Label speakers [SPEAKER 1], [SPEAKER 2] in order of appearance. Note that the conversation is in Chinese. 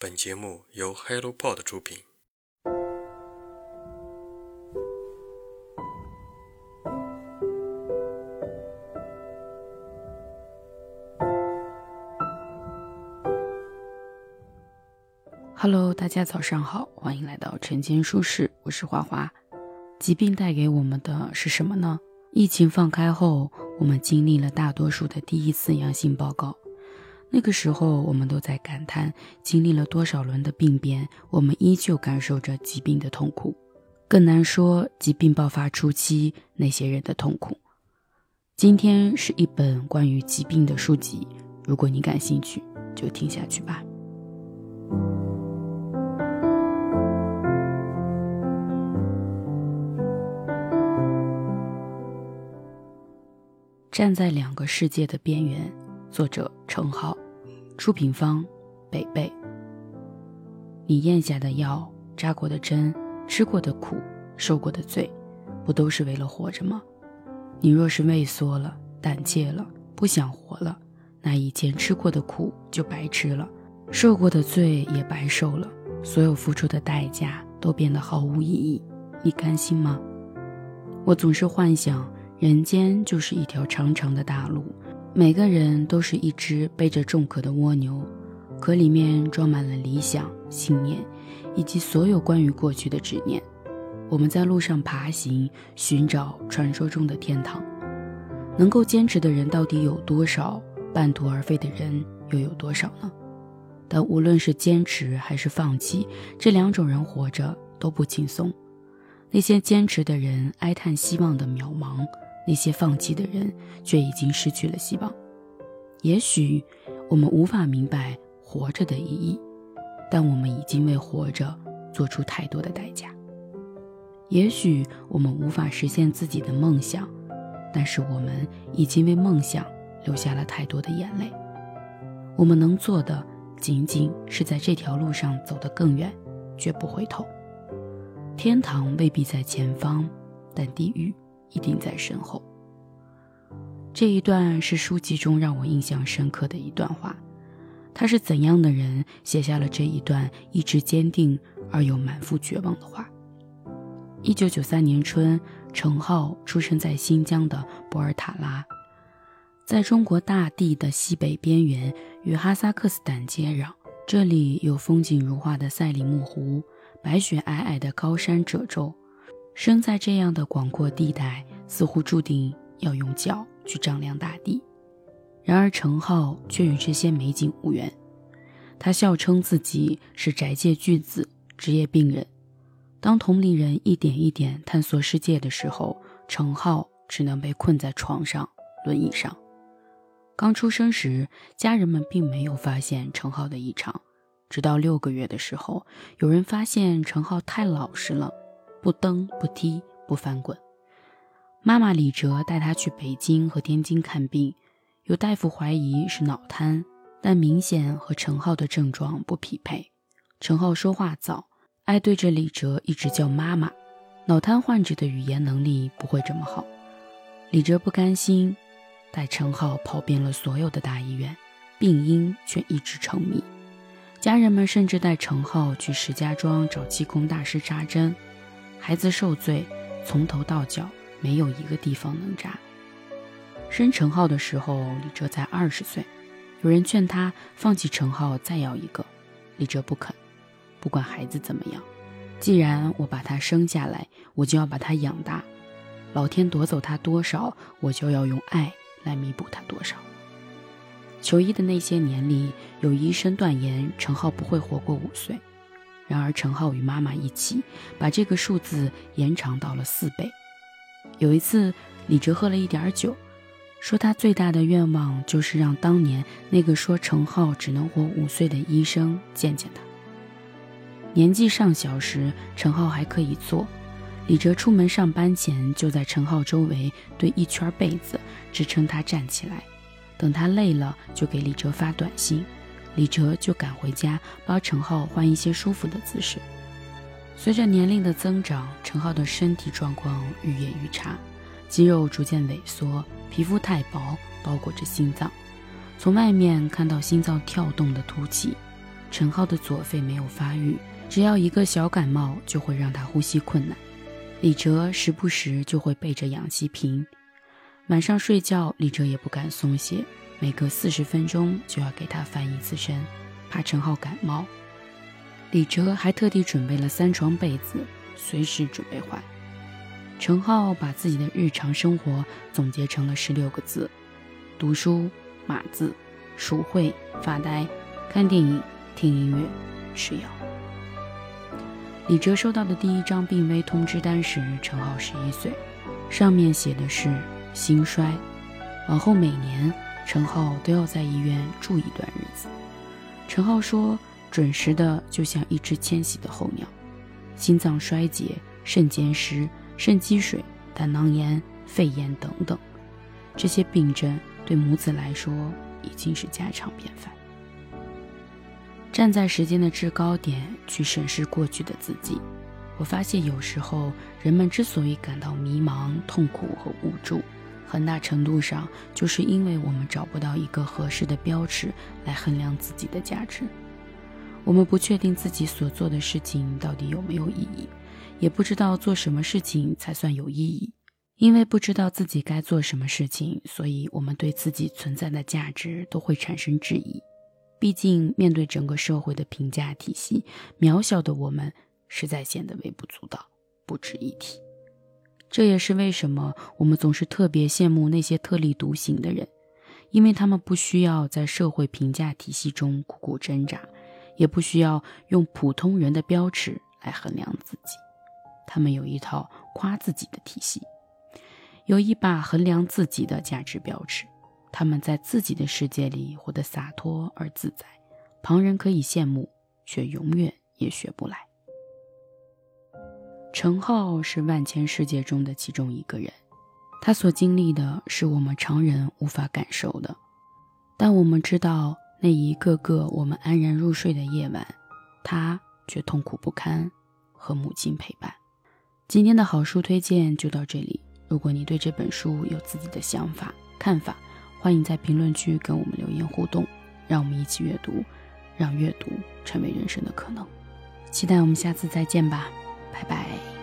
[SPEAKER 1] 本节目由 HelloPod 出品。
[SPEAKER 2] Hello，大家早上好，欢迎来到晨间舒适，我是花花。疾病带给我们的是什么呢？疫情放开后，我们经历了大多数的第一次阳性报告。那个时候，我们都在感叹，经历了多少轮的病变，我们依旧感受着疾病的痛苦。更难说疾病爆发初期那些人的痛苦。今天是一本关于疾病的书籍，如果你感兴趣，就听下去吧。站在两个世界的边缘，作者程浩，出品方北北。你咽下的药、扎过的针、吃过的苦、受过的罪，不都是为了活着吗？你若是畏缩了、胆怯了、不想活了，那以前吃过的苦就白吃了，受过的罪也白受了，所有付出的代价都变得毫无意义。你甘心吗？我总是幻想。人间就是一条长长的大路，每个人都是一只背着重壳的蜗牛，壳里面装满了理想、信念，以及所有关于过去的执念。我们在路上爬行，寻找传说中的天堂。能够坚持的人到底有多少？半途而废的人又有多少呢？但无论是坚持还是放弃，这两种人活着都不轻松。那些坚持的人哀叹希望的渺茫。那些放弃的人却已经失去了希望。也许我们无法明白活着的意义，但我们已经为活着做出太多的代价。也许我们无法实现自己的梦想，但是我们已经为梦想流下了太多的眼泪。我们能做的仅仅是在这条路上走得更远，绝不回头。天堂未必在前方，但地狱。一定在身后。这一段是书籍中让我印象深刻的一段话。他是怎样的人写下了这一段意志坚定而又满腹绝望的话？一九九三年春，程浩出生在新疆的博尔塔拉，在中国大地的西北边缘，与哈萨克斯坦接壤。这里有风景如画的赛里木湖，白雪皑皑的高山褶皱。生在这样的广阔地带，似乎注定要用脚去丈量大地。然而程浩却与这些美景无缘。他笑称自己是宅界巨子，职业病人。当同龄人一点一点探索世界的时候，程浩只能被困在床上、轮椅上。刚出生时，家人们并没有发现程浩的异常，直到六个月的时候，有人发现程浩太老实了。不蹬不踢不翻滚，妈妈李哲带他去北京和天津看病，有大夫怀疑是脑瘫，但明显和陈浩的症状不匹配。陈浩说话早，爱对着李哲一直叫妈妈。脑瘫患者的语言能力不会这么好。李哲不甘心，带陈浩跑遍了所有的大医院，病因却一直成谜。家人们甚至带陈浩去石家庄找气功大师扎针。孩子受罪，从头到脚没有一个地方能扎。生陈浩的时候，李哲才二十岁，有人劝他放弃陈浩再要一个，李哲不肯。不管孩子怎么样，既然我把他生下来，我就要把他养大。老天夺走他多少，我就要用爱来弥补他多少。求医的那些年里，有医生断言陈浩不会活过五岁。然而，陈浩与妈妈一起把这个数字延长到了四倍。有一次，李哲喝了一点酒，说他最大的愿望就是让当年那个说陈浩只能活五岁的医生见见他。年纪尚小时，陈浩还可以坐。李哲出门上班前，就在陈浩周围堆一圈被子，支撑他站起来。等他累了，就给李哲发短信。李哲就赶回家，帮陈浩换一些舒服的姿势。随着年龄的增长，陈浩的身体状况愈演愈差，肌肉逐渐萎缩，皮肤太薄，包裹着心脏，从外面看到心脏跳动的凸起。陈浩的左肺没有发育，只要一个小感冒就会让他呼吸困难。李哲时不时就会背着氧气瓶，晚上睡觉李哲也不敢松懈，每隔四十分钟就要给他翻一次身，怕陈浩感冒。李哲还特地准备了三床被子，随时准备换。陈浩把自己的日常生活总结成了十六个字：读书、码字、数会、发呆、看电影、听音乐、吃药。李哲收到的第一张病危通知单时，陈浩十一岁，上面写的是心衰。往后每年，陈浩都要在医院住一段日子。陈浩说。准时的，就像一只迁徙的候鸟，心脏衰竭、肾结石、肾积水、胆囊炎、肺炎等等，这些病症对母子来说已经是家常便饭。站在时间的制高点去审视过去的自己，我发现有时候人们之所以感到迷茫、痛苦和无助，很大程度上就是因为我们找不到一个合适的标尺来衡量自己的价值。我们不确定自己所做的事情到底有没有意义，也不知道做什么事情才算有意义。因为不知道自己该做什么事情，所以我们对自己存在的价值都会产生质疑。毕竟，面对整个社会的评价体系，渺小的我们实在显得微不足道、不值一提。这也是为什么我们总是特别羡慕那些特立独行的人，因为他们不需要在社会评价体系中苦苦挣扎。也不需要用普通人的标尺来衡量自己，他们有一套夸自己的体系，有一把衡量自己的价值标尺。他们在自己的世界里活得洒脱而自在，旁人可以羡慕，却永远也学不来。陈浩是万千世界中的其中一个人，他所经历的是我们常人无法感受的，但我们知道。那一个个我们安然入睡的夜晚，他却痛苦不堪，和母亲陪伴。今天的好书推荐就到这里。如果你对这本书有自己的想法、看法，欢迎在评论区跟我们留言互动，让我们一起阅读，让阅读成为人生的可能。期待我们下次再见吧，拜拜。